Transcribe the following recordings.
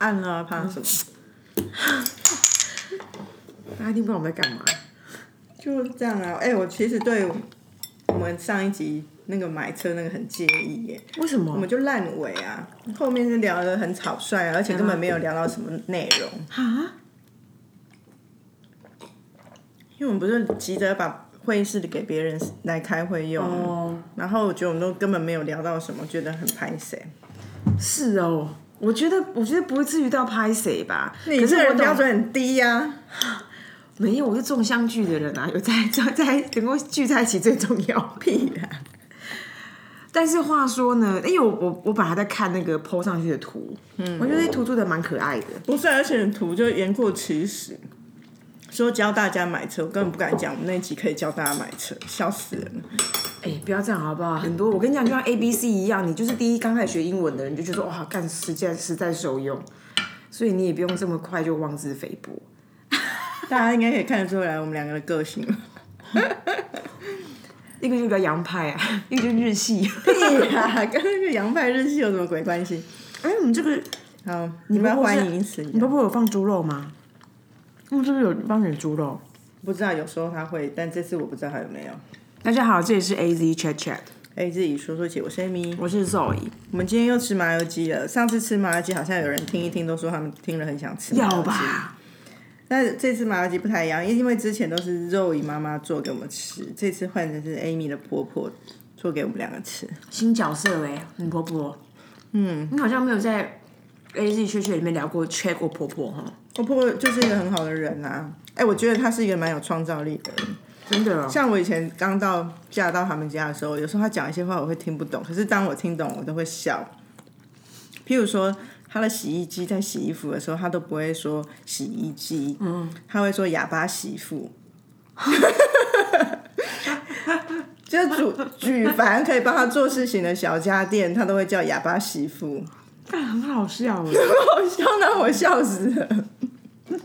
按了啊，怕什么？大家一定不知道我们在干嘛。就这样啊。哎、我其实对我们上一集那个买车那个很介意耶，为什么我们？就烂尾啊，后面就聊得很草率啊，而且根本没有聊到什么内容，啊？因为我们不是急着把会议室给别人来开会用，哦，然后我觉得我们都根本没有聊到什么，觉得很拍谁。是哦。我觉得，我觉得不会至于到拍谁吧。可是我标准很低呀、没有，我是重相聚的人啊，有在 在在能够聚在一起最重要。屁啦！但是话说呢，因为我我我本来在看那个 PO 上去的图，嗯，我觉得那图做的蛮可爱的。不是，而且图就言过其实，说教大家买车，我根本不敢讲。我们那一集可以教大家买车，笑死人了。哎、不要这样好不好？很多我跟你讲，就像 A B C 一样，你就是第一刚开始学英文的人，就觉得哇，干实在实在受用，所以你也不用这么快就妄自菲薄。大家应该可以看得出来我们两个的个性。一个就比较洋派啊，一个就日系。对呀，跟那个洋派日系有什么鬼关系？哎、我们这个好，你们欢迎谁？你婆婆有放猪肉吗？嗯，是不是有帮你猪肉？不知道，有时候他会，但这次我不知道他有没有。大家好，这里是 A Z Chat Chat，哎，自己说说起，我是 Amy。我是 Zoe。我们今天又吃麻油鸡了。上次吃麻油鸡，好像有人听一听都说他们听了很想吃麻油鸡。要吧？但这次麻油鸡不太一样，因为之前都是肉姨妈妈做给我们吃，这次换成是 Amy 的婆婆做给我们两个吃。新角色哎、你婆婆，嗯，你好像没有在 A Z Chat Chat 里面聊过 Chat 过婆婆哈，我婆婆就是一个很好的人啊，哎、我觉得她是一个蛮有创造力的人。真的、哦。像我以前刚到嫁到他们家的时候，有时候她讲一些话我会听不懂，可是当我听懂，我都会笑。譬如说，她的洗衣机在洗衣服的时候，她都不会说洗衣机，嗯，她会说哑巴媳妇。就举举凡可以帮她做事情的小家电，她都会叫哑巴媳妇。干很好笑很，好笑，让我笑死了。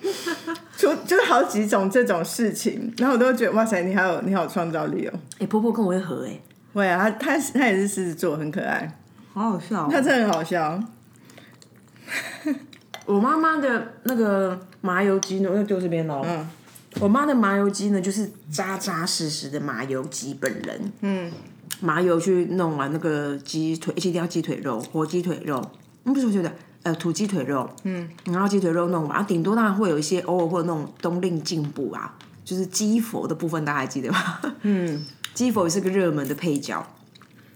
就就是好几种这种事情，然后我都觉得哇塞，你好有你好有创造力哦。哎、婆婆跟我会合哎，会啊，他他他也是狮子座，很可爱，好好笑、他真的很好笑。我妈妈的那个麻油鸡呢，那丢这边喽。嗯，我妈的麻油鸡呢，就是扎扎实实的麻油鸡本人。嗯，麻油去弄完那个鸡腿，一定要鸡腿肉，活鸡腿肉。嗯，不是我觉得，呃，土鸡腿肉。嗯，然后鸡腿肉弄完，啊，顶多当然会有一些偶尔会有那种冬令进补啊，就是鸡佛的部分，大家还记得吧？嗯，鸡佛也是个热门的配角。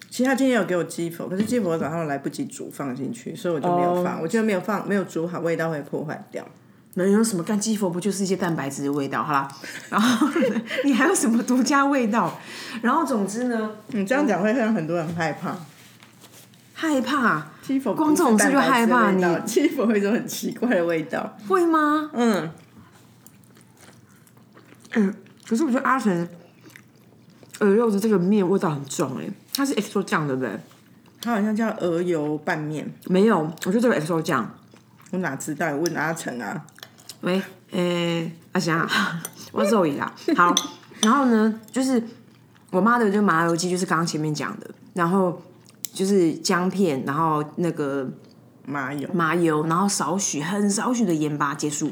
其实他今天有给我鸡佛，可是鸡佛早上来不及煮放进去，所以我就没有放。我觉得没有放没有煮好，味道会破坏掉。能有什么干鸡佛不就是一些蛋白质的味道？好啦，然后 你还有什么独家味道？然后总之呢，你这样讲会让很多人害怕。害怕鸡佛光这种事就害怕你鸡佛会有一种很奇怪的味道。会吗？嗯，嗯，可是我觉得阿成鹅肉的这个面味道很重哎、它是 XO 酱对不对？它好像叫鹅油拌面，没有，我觉得这个 XO 酱。我哪知道？问阿成啊。喂，诶、阿翔啊，我是 Zoe 啦。好，然后呢，就是我妈的就麻油鸡，就是刚刚前面讲的，然后就是姜片，然后那个麻油，麻油，然后少许很少许的盐巴结束。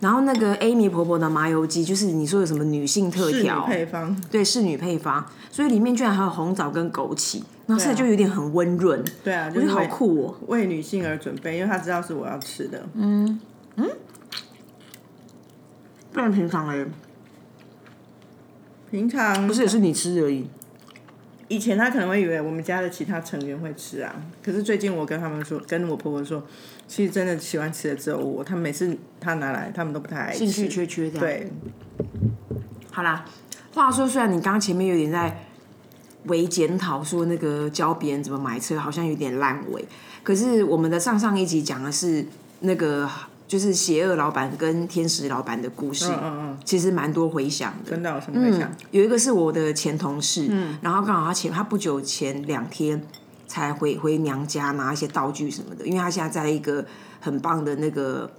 然后那个 Amy 婆婆的麻油鸡，就是你说有什么女性特是女调，配方。对，侍女配方，所以里面居然还有红枣跟枸杞，然后吃起就有点很温润，对啊，我觉得好就是为酷哦。为女性而准备，因为她知道是我要吃的。嗯嗯不然平常哎，平常不是也是你吃而已。以前他可能会以为我们家的其他成员会吃啊，可是最近我跟他们说，跟我婆婆说，其实真的喜欢吃的只有我，他们每次他拿来，他们都不太爱吃。兴趣缺缺这样。，对，好啦，话说虽然你刚刚前面有点在微检讨说那个教别人怎么买车好像有点烂尾，可是我们的上上一集讲的是那个就是邪恶老板跟天使老板的故事，嗯嗯嗯，其实蛮多回响的。真的有什么回想？有一个是我的前同事，嗯。然后刚好他前他不久前两天才回回娘家拿一些道具什么的，因为他现在在一个很棒的那个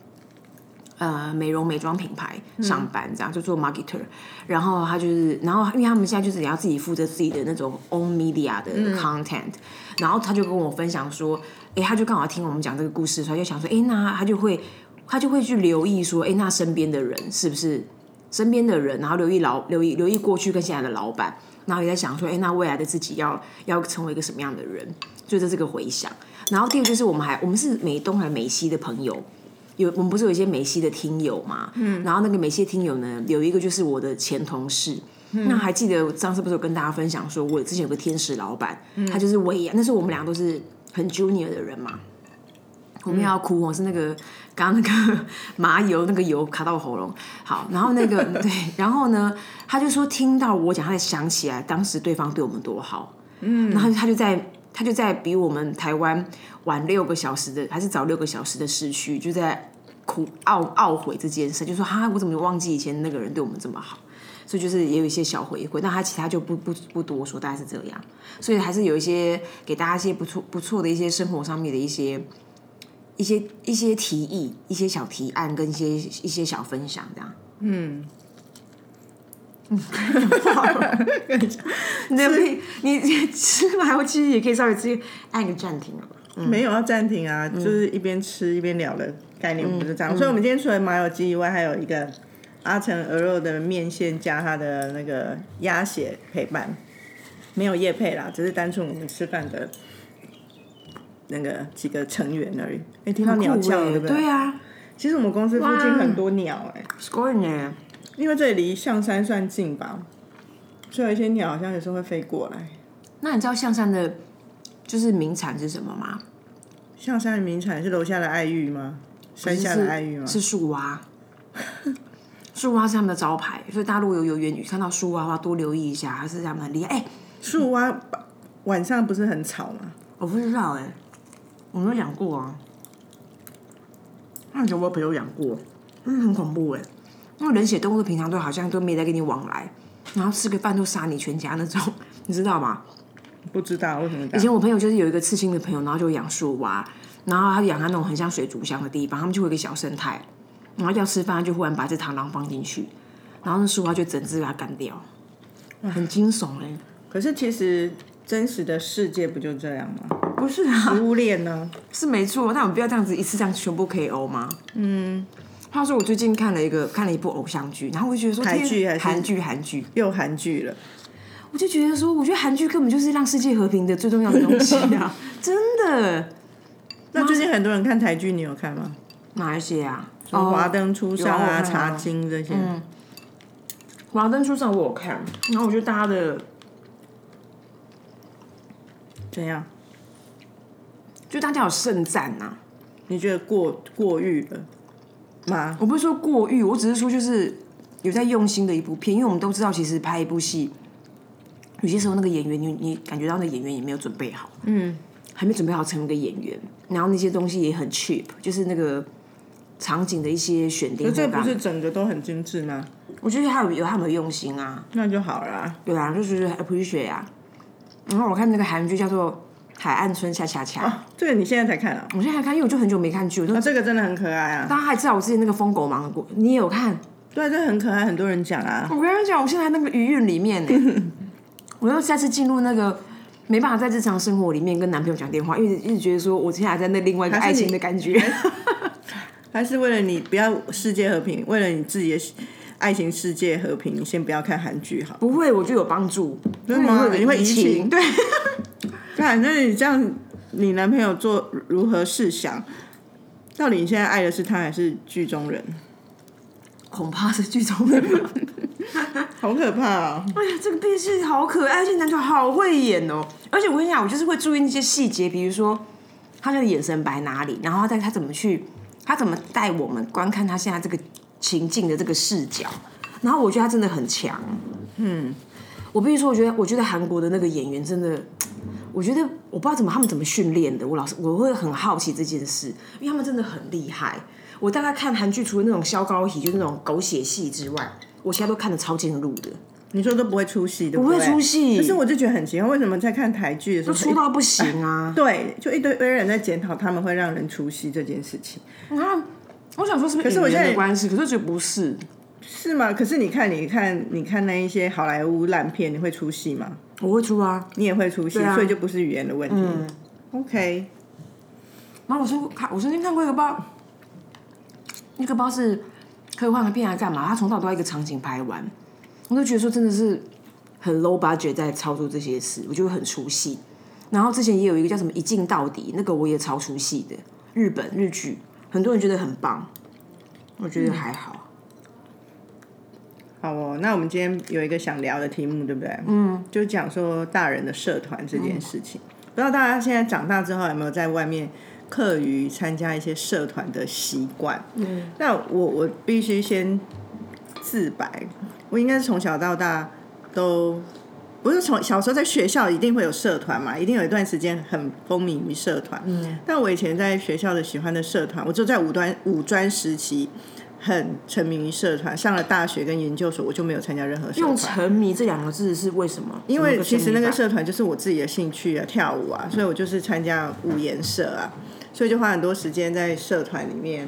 呃美容美妆品牌上班，这样就做 marketer，然后他就是，然后因为他们现在就是也要自己负责自己的那种 own media 的 content，、然后他就跟我分享说，哎，他就刚好听我们讲这个故事，所以就想说，哎，那他就会他就会去留意说，哎，那身边的人是不是身边的人，然后留意老留意留意过去跟现在的老板，然后也在想说，哎，那未来的自己要要成为一个什么样的人，就是这个回想。然后第二就是我们还我们是美东还美西的朋友。有我们不是有一些美西的听友嘛？嗯，然后那个美西听友呢，有一个就是我的前同事。那还记得上次不是有跟大家分享说，我之前有个天使老板，他就是薇娅。那时候我们俩都是很 junior 的人嘛。我们要哭我，是那个刚刚那个麻油那个油卡到我喉咙。好，然后那个 对，然后呢，他就说听到我讲，他才想起来当时对方对我们多好。嗯，然后他就在他就在比我们台湾晚六个小时的，还是早六个小时的市区，就在。苦懊懊悔这件事，就说哈，我怎么忘记以前那个人对我们这么好？所以就是也有一些小回馈，但他其他就不不不多说，大概是这样。所以还是有一些给大家一些不错不错的一些生活上面的一些一些一些提议、一些小提案跟一些一些小分享这样。嗯。嗯，你你吃麻油鸡也可以稍微直接按个暂停了吧？没有要暂停啊，就是一边吃一边聊的概念不是这样。所以，我们今天除了麻油鸡以外，还有一个阿成鹅肉的面线加它的那个鸭血陪伴，没有叶配啦，只是单纯我们吃饭的那个几个成员而已。哎，听到鸟叫对不对？对啊，其实我们公司附近很多鸟哎，score 呢？因为这里离象山算近吧，所以有一些鸟好像有时候会飞过来。那你知道象山的？就是名产是什么吗？象山的名产是楼下的爱玉吗？山下的爱玉吗？是树蛙，树蛙是他们的招牌，所以大陆有有缘看到树蛙的话，多留意一下，还是他们很厉害。哎，树蛙晚上不是很吵吗？我不知道哎，我没有养过啊。那有我朋友养过，嗯，很恐怖哎。因为冷血动物平常都好像都没在跟你往来，然后吃个饭都杀你全家那种，你知道吗？不知道为什么。以前我朋友就是有一个刺青的朋友，然后就养树蛙，然后他养他那种很像水族箱的地方，他们就会一个小生态，然后要吃饭就忽然把这螳螂放进去，然后那树蛙就整只把它干掉，很惊悚哎。可是其实真实的世界不就这样吗？不是啊，食物链呢是没错，但我们不要这样子一次这样全部 KO 吗？嗯。话说我最近看了一个看了一部偶像剧，然后我就觉得说，韩剧还是韩剧韩剧又韩剧了。我就觉得说，我觉得韩剧根本就是让世界和平的最重要的东西啊！真的。那最近很多人看台剧，你有看吗？哪一些啊？什么《华灯初上》啊，《茶经》这些。嗯。华灯初上我有看，然后我觉得大家的怎样？就大家有盛赞呐？你觉得过过誉了吗？我不是说过誉，我只是说就是有在用心的一部片，因为我们都知道，其实拍一部戏。有些时候，那个演员，你你感觉到那演员也没有准备好，嗯，还没准备好成为一个演员，然后那些东西也很 cheap，就是那个场景的一些选定。这不是整个都很精致吗？我觉得他有有他们的用心啊，那就好了。对啊，就是 appreciate 啊。然后我看那个韩剧叫做《海岸村恰恰恰》，这个你现在才看啊？我现在才看，因为我就很久没看剧，我啊，这个真的很可爱啊！大家还知道我之前那个疯狗芒果，你也有看？对，这很可爱，很多人讲啊。我跟你讲，我现在那个余韵里面呢。我要再次进入那个没办法在日常生活里面跟男朋友讲电话，因为一直觉得说我现在在那另外一个爱情的感觉，还是为了你不要世界和平，为了你自己的爱情世界和平，你先不要看韩剧好。不会，我就有帮助。真的吗？你会移情？对。反正你这样，你男朋友做如何试想？到底你现在爱的是他还是剧中人？恐怕是剧中人。好可怕啊！哎呀，这个变戏好可爱，而且男主好会演哦。而且我跟你讲，我就是会注意那些细节，比如说他的眼神摆哪里，然后他带他怎么去，他怎么带我们观看他现在这个情境的这个视角。然后我觉得他真的很强。嗯，我必须说，我觉得我觉得韩国的那个演员真的，我觉得我不知道怎么他们怎么训练的。我老是我会很好奇这件事，因为他们真的很厉害。我大概看韩剧，除了那种消高体，就是那种狗血戏之外。我现在都看的超进入的，你说都不会出戏，不会出戏。可是我就觉得很奇怪，为什么在看台剧的时候出到不行啊？对，就一堆堆人在检讨他们会让人出戏这件事情。啊，我想说是不是演员的关系？可是觉得不是，是吗？可是你看，你看，你看那一些好莱坞烂片，你会出戏吗？我会出啊，你也会出戏，所以就不是语言的问题。OK，然后我说看，我曾经看过一个包，那个包是科幻片来干嘛？他从头到一个场景拍完，我就觉得说真的是很 low budget 在操作这些事，我就会很出戏。然后之前也有一个叫什么一镜到底，那个我也超出戏的，日本日剧，很多人觉得很棒，我觉得还好。好哦，那我们今天有一个想聊的题目，对不对？嗯，就讲说大人的社团这件事情。不知道大家现在长大之后有没有在外面课余参加一些社团的习惯？嗯，那我我必须先自白，我应该是从小到大都不是从小时候在学校一定会有社团嘛，一定有一段时间很风靡于社团。嗯，但我以前在学校的喜欢的社团，我就在五专五专时期。很沉迷于社团，上了大学跟研究所，我就没有参加任何社团。用“沉迷”这两个字是为什么？因为其实那个社团就是我自己的兴趣啊，跳舞啊，所以我就是参加舞颜社啊，所以就花很多时间在社团里面，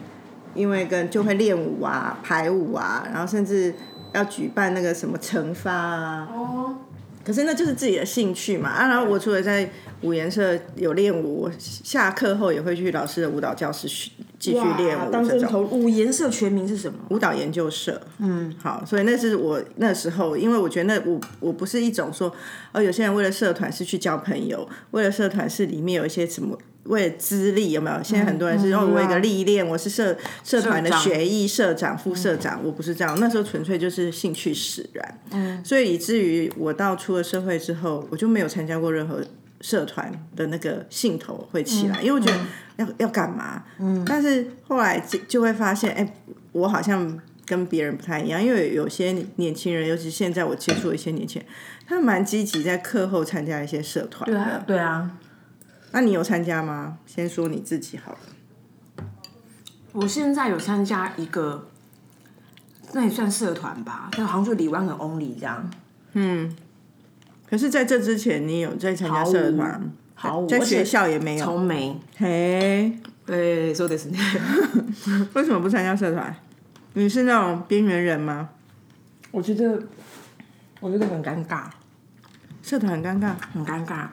因为跟就会练舞啊、排舞啊，然后甚至要举办那个什么惩罚啊。哦。可是那就是自己的兴趣嘛啊！然后我除了在舞颜社有练舞，我下课后也会去老师的舞蹈教室学。继续练舞这种。舞颜色全名是什么？舞蹈研究社。嗯，好，所以那是我那时候，因为我觉得那我我不是一种说，哦，有些人为了社团是去交朋友，为了社团是里面有一些什么为了资历有没有？现在很多人是哦，为一个历练，我是社社团的学艺社长、副社长，我不是这样，那时候纯粹就是兴趣使然。嗯，所以以至于我到出了社会之后，我就没有参加过任何。社团的那个兴头会起来，因为我觉得要要干嘛？嗯，但是后来就就会发现，哎，我好像跟别人不太一样，因为有些年轻人，尤其现在我接触一些年轻人，他们蛮积极在课后参加一些社团。对啊，对啊。那你有参加吗？先说你自己好了。我现在有参加一个，那也算社团吧，就好像就李湾和 Only 这样。嗯。可是，在这之前，你有在参加社团？好，在学校也没有。从没。嘿，对，说的是。为什么不参加社团？你是那种边缘人吗？我觉得，我觉得很尴尬。社团很尴尬，很尴尬。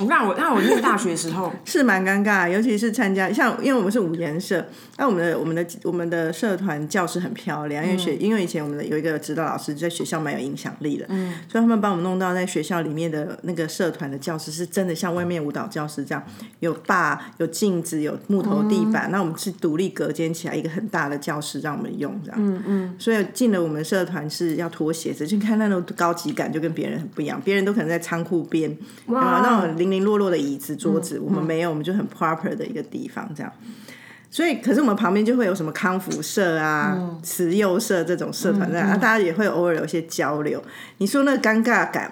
我看我，那我念大学的时候 是蛮尴尬，尤其是参加像，因为我们是五颜社，那我们的我们的我们的社团教室很漂亮，因为学因为以前我们的有一个指导老师在学校蛮有影响力的，嗯，所以他们帮我们弄到在学校里面的那个社团的教室是真的像外面舞蹈教室这样，有坝、有镜子、有木头地板，那我们是独立隔间起来一个很大的教室让我们用这样，嗯嗯，所以进了我们社团是要脱鞋子，就看那种高级感就跟别人很不一样，别人都可能在仓库边，哇，那种零。落落的椅子桌子，我们没有，我们就很 proper 的一个地方，这样。所以，可是我们旁边就会有什么康复社啊、慈幼社这种社团在啊，大家也会偶尔有一些交流。你说那个尴尬感，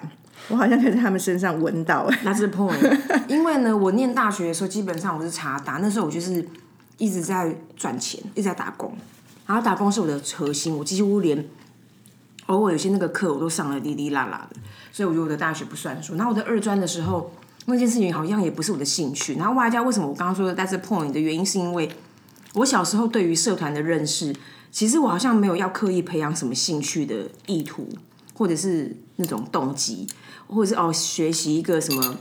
我好像可以在他们身上闻到。那是 point，因为呢，我念大学的时候，基本上我是查打，那时候我就是一直在赚钱，一直在打工，然后打工是我的核心，我几乎连偶尔有些那个课我都上了滴滴啦啦的，所以我觉得我的大学不算数。然后我的二专的时候。那件事情好像也不是我的兴趣，然后外加为什么我刚刚说的 that's point 的原因，是因为我小时候对于社团的认识，其实我好像没有要刻意培养什么兴趣的意图，或者是那种动机，或者是哦学习一个什么，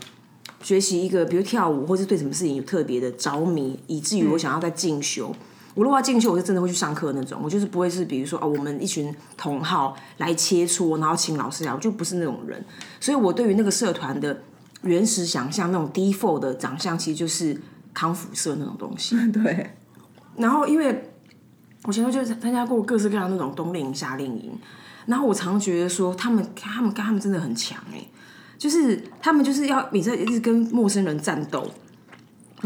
学习一个比如跳舞，或是对什么事情有特别的着迷，以至于我想要在进修。我如果要进修，我是真的会去上课那种，我就是不会是比如说哦我们一群同好来切磋，然后请老师来，我就不是那种人。所以我对于那个社团的。原始想象那种 default 的长相，其实就是康复社那种东西。对。然后，因为我前头就参加过各式各样那种冬令营、夏令营，然后我常觉得说，他们、他们、他们真的很强哎，就是他们就是要每次一直跟陌生人战斗。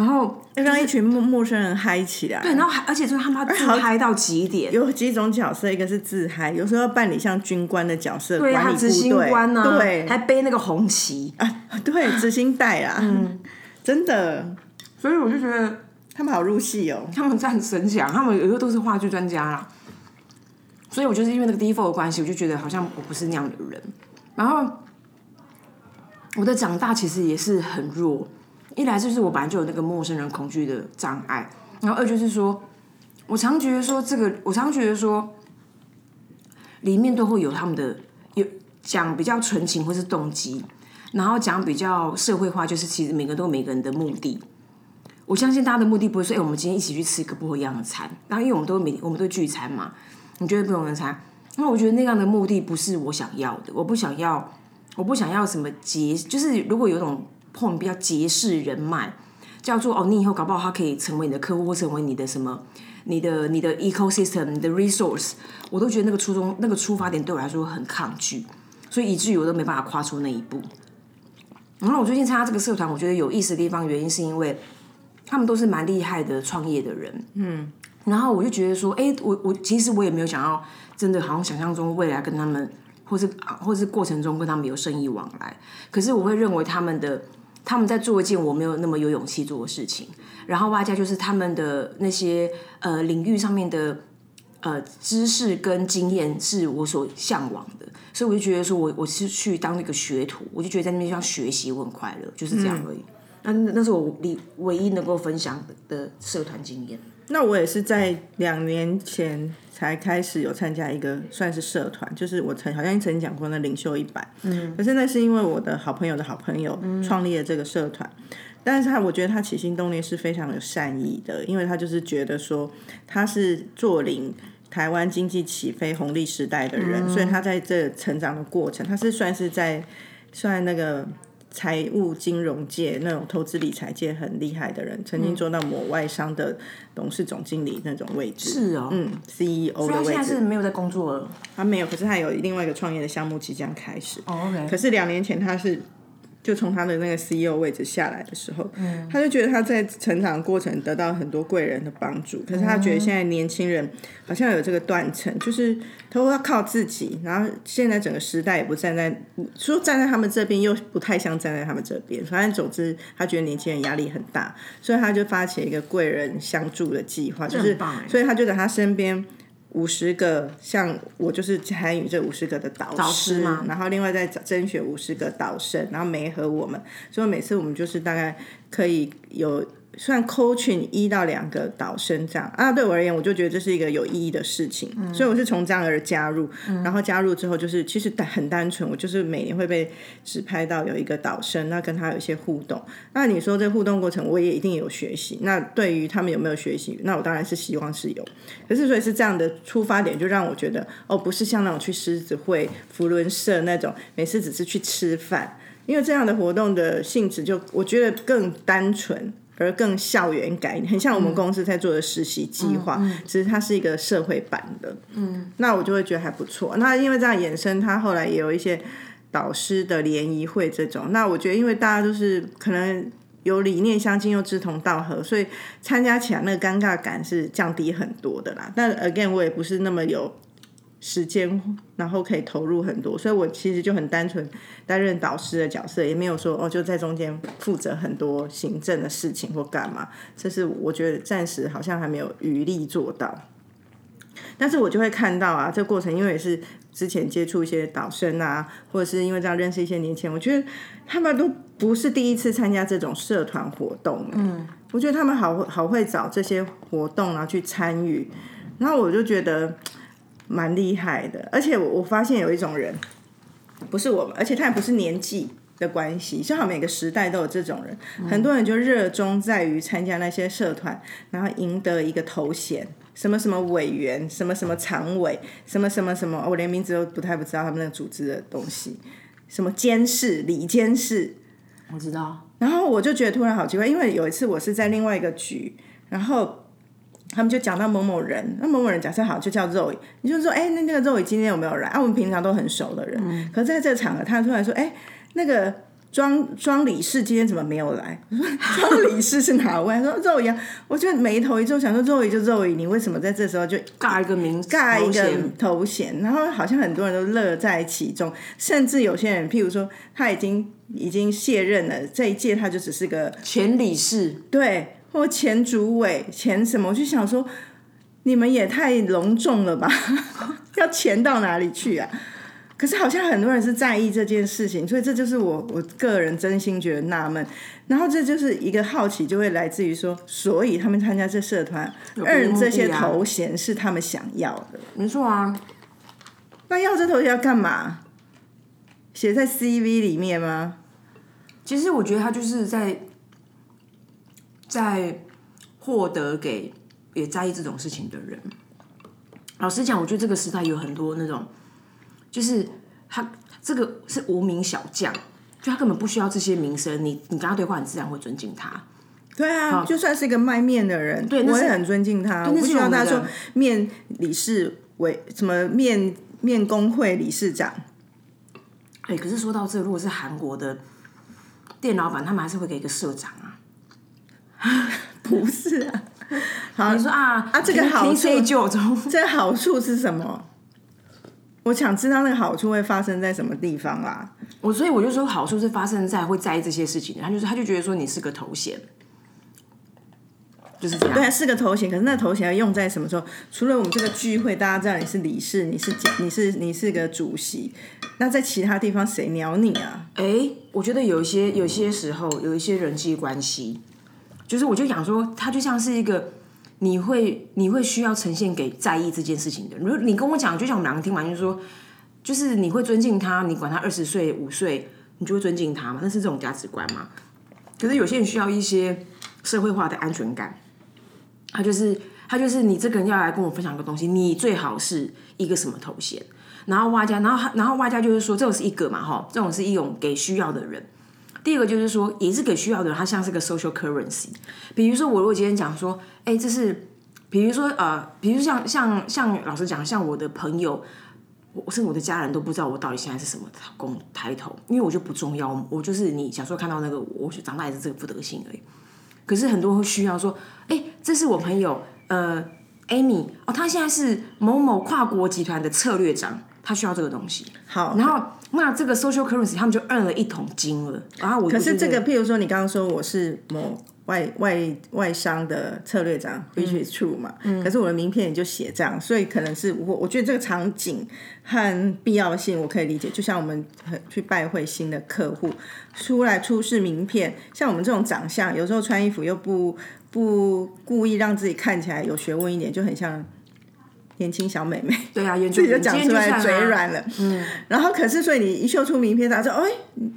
然后要让一群陌陌生人嗨起来，对，然后还而且就是他们要自嗨到极点。有几种角色，一个是自嗨，有时候要扮演像军官的角色，对，管理执行官呢，对，还背那个红旗啊，对，执行带啊，嗯，真的，所以我就觉得他们好入戏哦，他们战神讲，他们有时候都是话剧专家啦。所以我就是因为那个 default 的关系，我就觉得好像我不是那样的人。然后我的长大其实也是很弱。一来就是我本来就有那个陌生人恐惧的障碍，然后二就是说，我常觉得说这个，我常觉得说，里面都会有他们的有讲比较纯情或是动机，然后讲比较社会化，就是其实每个都有每个人的目的。我相信大家的目的不会说，哎、我们今天一起去吃一个不一样的餐。然后因为我们都每我们都聚餐嘛，你觉得不同的餐，那我觉得那样的目的不是我想要的，我不想要，我不想要什么结，就是如果有一种碰比较结识人脉，叫做哦，你以后搞不好他可以成为你的客户，或成为你的什么。你的你的 ecosystem，你的 resource，我都觉得那个初衷、那个出发点对我来说很抗拒，所以以至于我都没办法跨出那一步。然后我最近参加这个社团，我觉得有意思的地方，原因是因为他们都是蛮厉害的创业的人，嗯，然后我就觉得说，哎，我我其实我也没有想要真的好像想象中未来跟他们，或是或是过程中跟他们有生意往来，可是我会认为他们的他们在做一件我没有那么有勇气做的事情，然后外加就是他们的那些呃领域上面的。呃，知识跟经验是我所向往的，所以我就觉得说我我是去当那个学徒，我就觉得在那边像学习，我很快乐，就是这样而已。那那是我唯唯一能够分享的社团经验。那我也是在两年前才开始有参加一个算是社团，就是我曾好像曾经讲过那领袖一百，嗯，可是那是因为我的好朋友的好朋友创立了这个社团，但是他我觉得他起心动念是非常有善意的，因为他就是觉得说他是坐领台湾经济起飞红利时代的人，所以他在这成长的过程，他是算是在算那个。财务金融界那种投资理财界很厉害的人，曾经做到某外商的董事总经理那种位置。是哦，嗯，CEO 的位置他现在是。没有在工作了。他没有，可是他有另外一个创业的项目即将开始。哦，OK。可是两年前他是就从他的那个 CEO 位置下来的时候，他就觉得他在成长过程得到很多贵人的帮助。可是他觉得现在年轻人好像有这个断层，就是都要靠自己，然后现在整个时代也不站在说站在他们这边，又不太像站在他们这边。反正总之，他觉得年轻人压力很大，所以他就发起一个贵人相助的计划，就是所以他就在他身边。五十个像我就是参与这五十个的导导师吗？然后另外再找甄选五十个导生，然后媒合我们，所以每次我们就是大概可以有算 coaching 一到两个导生这样啊。对我而言，我就觉得这是一个有意义的事情，所以我是从这样而加入。然后加入之后，就是其实单很单纯，我就是每年会被指派到有一个导生，那跟他有一些互动。那你说这互动过程，我也一定有学习。那对于他们有没有学习，那我当然是希望是有。可是所以是这样的出发点，就让我觉得哦，不是像那种去狮子会、福伦社那种，每次只是去吃饭，因为这样的活动的性质就我觉得更单纯。而更校园感，很像我们公司在做的实习计划，其实它是一个社会版的。嗯，那我就会觉得还不错。那因为这样衍生，他后来也有一些导师的联谊会这种。那我觉得，因为大家都是可能有理念相近又志同道合，所以参加起来那个尴尬感是降低很多的啦。但 again，我也不是那么有时间，然后可以投入很多，所以我其实就很单纯担任导师的角色，也没有说哦就在中间负责很多行政的事情或干嘛。这是我觉得暂时好像还没有余力做到。但是我就会看到啊，这个过程因为也是之前接触一些导生啊，或者是因为这样认识一些年轻人，我觉得他们都不是第一次参加这种社团活动。嗯，我觉得他们好好会找这些活动啊去参与，然后我就觉得蛮厉害的。而且我我发现有一种人，不是我们，而且他也不是年纪。的关系，正好每个时代都有这种人，很多人就热衷在于参加那些社团，然后赢得一个头衔，什么什么委员，什么什么常委，什么什么什么，我连名字都不太不知道他们那个组织的东西，什么监事、理监事，我知道。然后我就觉得突然好奇怪，因为有一次我是在另外一个局，然后他们就讲到某某人，那某某人假设好就叫肉，你就说，哎，那那个肉今天有没有来？啊，我们平常都很熟的人，可是在这个场合，他突然说，哎。那个庄庄理事今天怎么没有来？我说庄理事是哪位？他说肉姨啊，我就眉头一皱，想说肉姨就肉姨，你为什么在这时候就尬一个名，尬一个头衔头衔？然后好像很多人都乐在其中，甚至有些人，譬如说他已经已经卸任了，这一届他就只是个前理事，对，或前主委、前什么，我就想说，你们也太隆重了吧？要钱到哪里去啊？可是好像很多人是在意这件事情，所以这就是我我个人真心觉得纳闷。然后这就是一个好奇，就会来自于说，所以他们参加这社团，别的目的啊这些头衔是他们想要的。没错啊。那要这头衔要干嘛？写在 CV 里面吗？其实我觉得他就是在在获得给也在意这种事情的人。老实讲，我觉得这个时代有很多那种，就是他这个是无名小将，就他根本不需要这些名声，你你跟他对话，你自然会尊敬他。对啊，就算是一个卖面的人，对我也很尊敬他。我不需要他说面理事委什么面面工会理事长。哎、可是说到这，如果是韩国的店老板，他们还是会给一个社长啊。不是啊，好你说啊啊这个好处 这好处是什么？我想知道那个好处会发生在什么地方啦。我所以我就说好处是发生在会在意这些事情，他就是他就觉得说你是个头衔，就是这样。对啊，是个头衔，可是那头衔要用在什么时候？除了我们这个聚会，大家知道你是理事，你是你是你是个主席，那在其他地方谁鸟你啊？哎，我觉得有一些有些时候有一些人际关系，就是我就想说，他就像是一个你会你会需要呈现给在意这件事情的。如果你跟我讲，就像我们两个听完，就是说，就是你会尊敬他，你管他二十岁五岁，你就会尊敬他嘛，那是这种价值观嘛。可是有些人需要一些社会化的安全感，他就是他就是你这个人要来跟我分享一个东西，你最好是一个什么头衔，然后外加，然后然后外加就是说，这种是一个嘛哈，这种是一种给需要的人。第二个就是说，也是给需要的人，它像是个 social currency。比如说，我如果今天讲说，哎，这是，比如说呃，比如像像像老师讲，像我的朋友，我甚至我的家人都不知道我到底现在是什么工抬头，因为我就不重要，我就是你小时候看到那个，我长大也是这个副德性而已。可是很多会需要说，哎，这是我朋友，呃，Amy，哦，他现在是某某跨国集团的策略长，他需要这个东西。好，然后那这个 social currency 他们就摁了一桶金了。然后我可是这个，譬如说你刚刚说我是某外外外商的策略长，which is true 嘛，可是我的名片也就写这样，所以可能是我我觉得这个场景和必要性我可以理解。就像我们去拜会新的客户，出来出示名片，像我们这种长相，有时候穿衣服又不不故意让自己看起来有学问一点，就很像。年轻小妹妹，对啊，自己就讲出来，嘴软了。嗯，然后可是所以你一秀出名片，他说：“哎，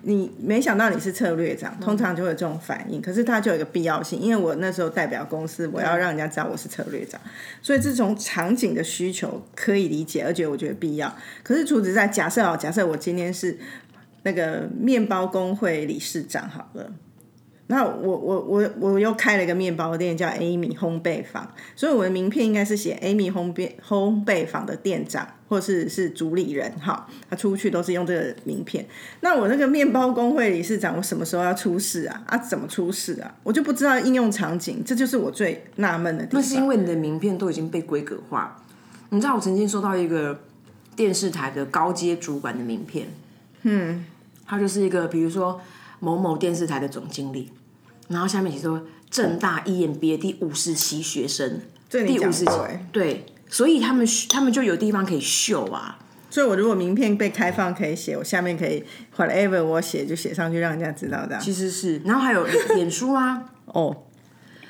你没想到你是策略长，通常就会有这种反应。可是他就有一个必要性，因为我那时候代表公司，我要让人家知道我是策略长，所以这种场景的需求可以理解，而且我觉得必要。可是除此之外，假设哦，假设我今天是那个面包工会理事长好了。那我我我我又开了一个面包店，叫 Amy 烘焙坊，所以我的名片应该是写 Amy 烘焙烘焙坊的店长，或是是主理人，哈，他出去都是用这个名片。那我那个面包工会理事长，我什么时候要出事啊？啊，怎么出事啊？我就不知道应用场景，这就是我最纳闷的地方。那是因为你的名片都已经被规格化。你知道我曾经收到一个电视台的高阶主管的名片，嗯，他就是一个比如说某某电视台的总经理，然后下面写说正大 EMBA 第五十期学生，第五十期对，所以他们他们就有地方可以秀啊。所以我如果名片被开放，可以写，我下面可以 whatever 我写就写上去，让人家知道这样。其实是，然后还有脸脸书啊，哦，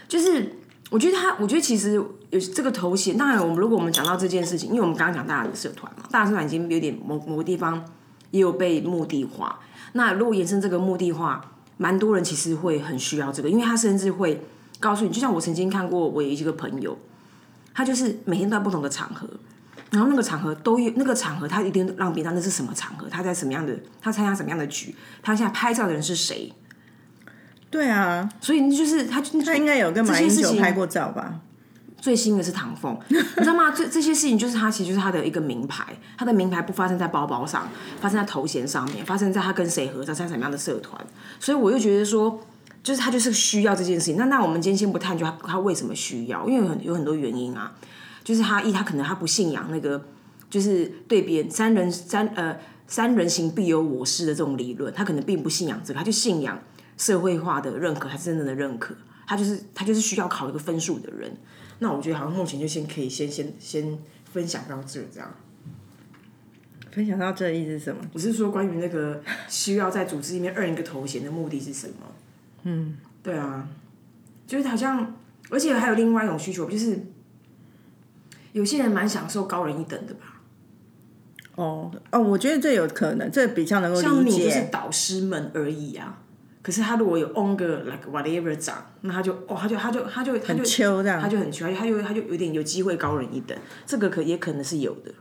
就是我觉得他，我觉得其实有这个头衔。当然，我们如果我们讲到这件事情，因为我们刚刚讲大人的社团嘛，大人社团已经有点某某个地方也有被目的化。那如果延伸这个目的化，蛮多人其实会很需要这个，因为他甚至会告诉你，就像我曾经看过，我有一个朋友，他就是每天都在不同的场合。然后那个场合都有那个场合，他一定让别人知道那是什么场合，他在什么样的，他参加什么样的局，他现在拍照的人是谁，对啊，所以就是他他应该有跟马英九拍过照吧？最新的是唐凤，你知道吗？这这些事情就是他其实就是他的一个名牌，他的名牌不发生在包包上，发生在头衔上面，发生在他跟谁合作，参加什么样的社团，所以我又觉得说，就是他就是需要这件事情。那那我们今天先不探究他他为什么需要，因为有很有很多原因啊，就是他一他可能他不信仰那个，就是对别人三人三呃三人行必有我师的这种理论，他可能并不信仰这个，他就信仰社会化的认可，他是真正的认可，他就是他就是需要考一个分数的人。那我觉得好像目前就先可以先先先分享到这这样。分享到这意思是什么？我是说关于那个 需要在组织里面 earn 一个头衔的目的是什么？嗯，对啊，就是好像，而且还有另外一种需求，就是有些人蛮享受高人一等的吧，哦哦，我觉得这有可能，这比较能够理像你就是解。导师们而已啊。可是他如果有 on 个 like whatever 长，那他就哦，他就他就他就他就秋这样他就很秋，他就他就有点有机会高人一等，这个可也可能是有的。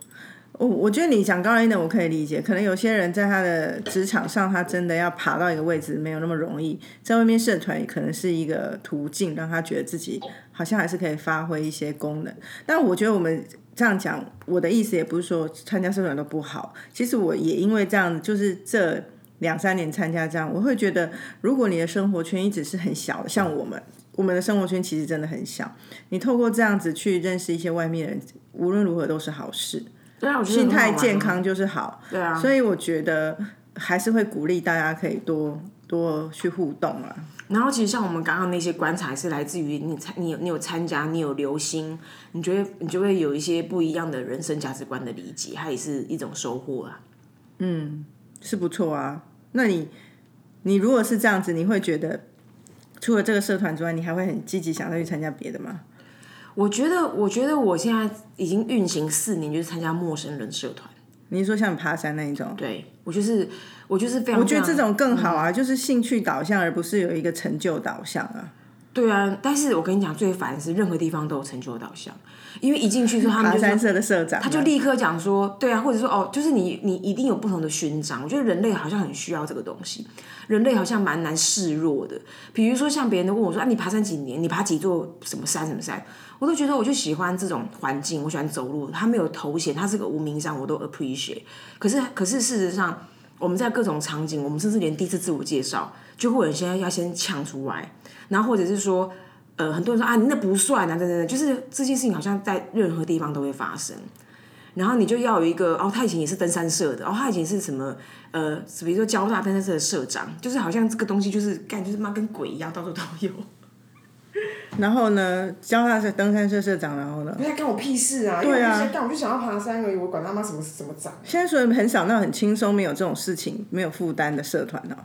我我觉得你讲高人一等，我可以理解。可能有些人在他的职场上，他真的要爬到一个位置没有那么容易，在外面社团可能是一个途径，让他觉得自己好像还是可以发挥一些功能。但我觉得我们这样讲，我的意思也不是说参加社团都不好。其实我也因为这样，就是这。两三年参加这样，我会觉得，如果你的生活圈一直是很小的，像我们，我们的生活圈其实真的很小。你透过这样子去认识一些外面人，无论如何都是好事。对啊，心态健康就是好。对啊，所以我觉得还是会鼓励大家可以多多去互动啊。然后其实像我们刚刚那些观察，是来自于你参你有你有参加，你有留心，你觉得你就会有一些不一样的人生价值观的理解，它也是一种收获啊。嗯，是不错啊。那你，你如果是这样子，你会觉得除了这个社团之外，你还会很积极想再去参加别的吗？我觉得，我觉得我现在已经运行四年，就是参加陌生人社团。你说像爬山那一种？对，我就是我就是非常，我觉得这种更好啊，就是兴趣导向，而不是有一个成就导向啊。对啊，但是我跟你讲，最烦的是任何地方都有成就导向。因为一进去之后，他们就山社的社长，他就立刻讲说，对啊，或者说哦，就是你你一定有不同的勋章。我觉得人类好像很需要这个东西，人类好像蛮难示弱的。比如说像别人都问我说啊，你爬山几年？你爬几座什么山什么山？我都觉得我就喜欢这种环境，我喜欢走路。他没有头衔，他是个无名山，我都 appreciate。可是可是事实上，我们在各种场景，我们甚至连第一次自我介绍，就会有人先要先抢出来，然后或者是说。呃，很多人说啊，你那不算啊，等等等，就是这件事情好像在任何地方都会发生。然后你就要有一个哦，他以前也是登山社的，哦，他以前是什么呃，比如说交大登山社的社长，就是好像这个东西就是干，就是妈跟鬼一样，到处都有。然后呢，交大是登山社社长，然后呢？不要干我屁事啊！对啊，干我就想要爬山而已，我管他妈什么什么长。现在所以很少那种很轻松、没有这种事情、没有负担的社团哦。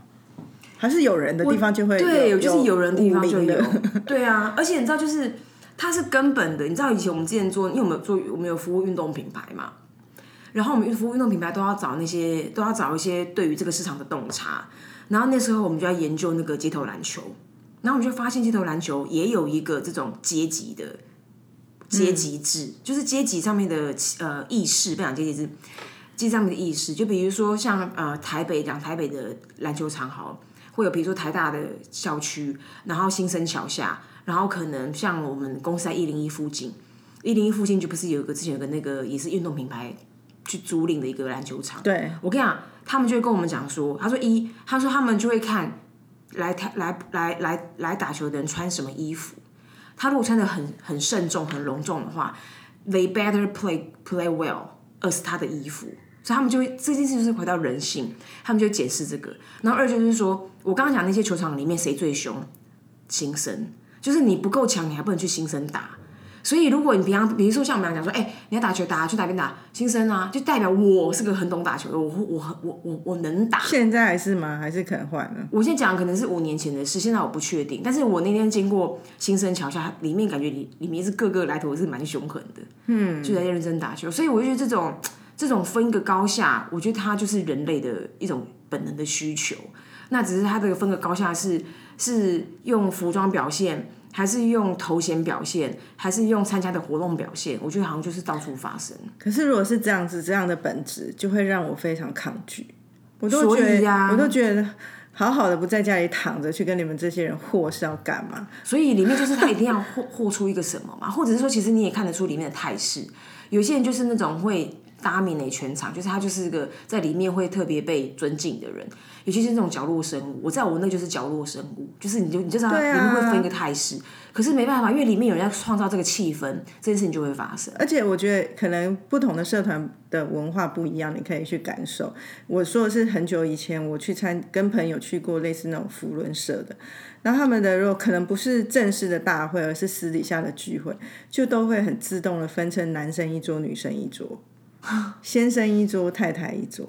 还是有人的地方就会对，就是有人的地方就有，对啊，而且你知道，就是它是根本的。你知道以前我们之前做，因为我们做我们有服务运动品牌嘛，然后我们服务运动品牌都要找那些都要找一些对于这个市场的洞察，然后那时候我们就要研究那个街头篮球，然后我们就发现街头篮球也有一个这种阶级的阶级制，就是阶级上面的呃意识，不讲阶级制，阶级上面的意识，就比如说像呃台北讲台北的篮球场好。会有比如说台大的校区，然后新生桥下，然后可能像我们公司在一零一附近，一零一附近就不是有一个之前有个那个也是运动品牌去租赁的一个篮球场。对，我跟你讲，他们就会跟我们讲说，他说一，他说他们就会看来台来来来来打球的人穿什么衣服，他如果穿的很很慎重、很隆重的话，they better play play well，而是他的衣服。所以他们就会这件事就是回到人性，他们就解释这个。然后二就是说，我刚刚讲那些球场里面谁最凶？新生，就是你不够强，你还不能去新生打。所以如果你平常，比如说像我们讲说，哎，你要打球打去哪边打？新生啊，就代表我是个很懂打球的，我我我我我能打。现在还是吗？还是可能换了？我现在讲可能是五年前的事，现在我不确定。但是我那天经过新生桥下，里面感觉里里面是各个来头是蛮凶狠的，嗯，就在认真打球。所以我就觉得这种。这种分个高下，我觉得它就是人类的一种本能的需求。那只是它这个分个高下是是用服装表现，还是用头衔表现，还是用参加的活动表现？我觉得好像就是到处发生。可是如果是这样子，这样的本质就会让我非常抗拒。我都觉得，我都觉得好好的不在家里躺着，去跟你们这些人和是要干嘛？所以里面就是他一定要和和出一个什么嘛？或者是说，其实你也看得出里面的态势。有些人就是那种会。全场，就是他就是一个在里面会特别被尊敬的人，尤其是那种角落生物。我在我那就是角落生物，就是你就你就知道里面会分一个态势。可是没办法，因为里面有人要创造这个气氛，这件事情就会发生。而且我觉得可能不同的社团的文化不一样，你可以去感受。我说的是很久以前我去参跟朋友去过类似那种福伦社的，然后他们的如果可能不是正式的大会，而是私底下的聚会，就都会很自动的分成男生一桌，女生一桌。先生一桌，太太一桌，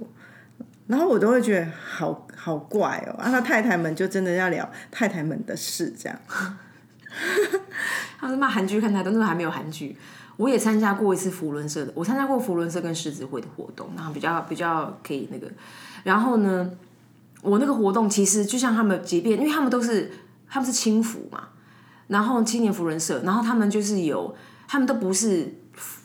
然后我都会觉得好好怪哦。啊，他太太们就真的要聊太太们的事，这样。他说骂韩剧看太多，那时候还没有韩剧。我也参加过一次福伦社的，我参加过福伦社跟狮子会的活动，然后比较比较可以那个。然后呢，我那个活动其实就像他们，即便因为他们都是他们是轻浮嘛，然后青年福伦社，然后他们就是有，他们都不是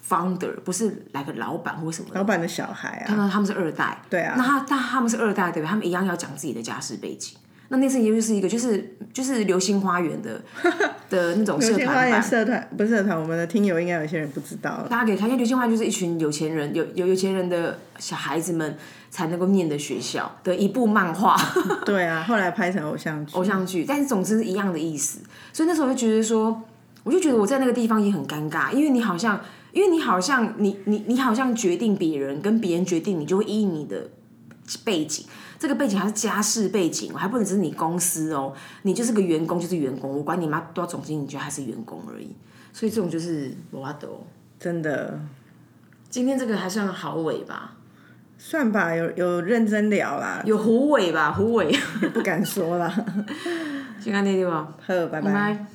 founder，不是来个老板或什么的，老板的小孩啊，他们他们是二代，对啊那他但他们是二代，对不对？他们一样要讲自己的家世背景。那那次也就是一个就是就是流星花园的 的那种社团版，社团不是社团，我们的听友应该有些人不知道。大家可以看，因为流星花园就是一群有钱人，有有有钱人的小孩子们才能够念的学校的一部漫画。对啊，后来拍成偶像剧。偶像剧，但是总之是一样的意思。所以那时候我就觉得说，我就觉得我在那个地方也很尴尬，因为你好像，因为你好像，你你你好像决定别人，跟别人决定，你就会依你的背景，这个背景还是家世背景，还不能只是你公司哦，你就是个员工就是员工，我管你妈多少总经理，你觉得还是员工而已。所以这种就是我阿斗。真的今天这个还算好尾吧，算吧，有有认真聊啦，有虎尾吧，虎尾。不敢说啦。先看那地方，呵，拜拜拜。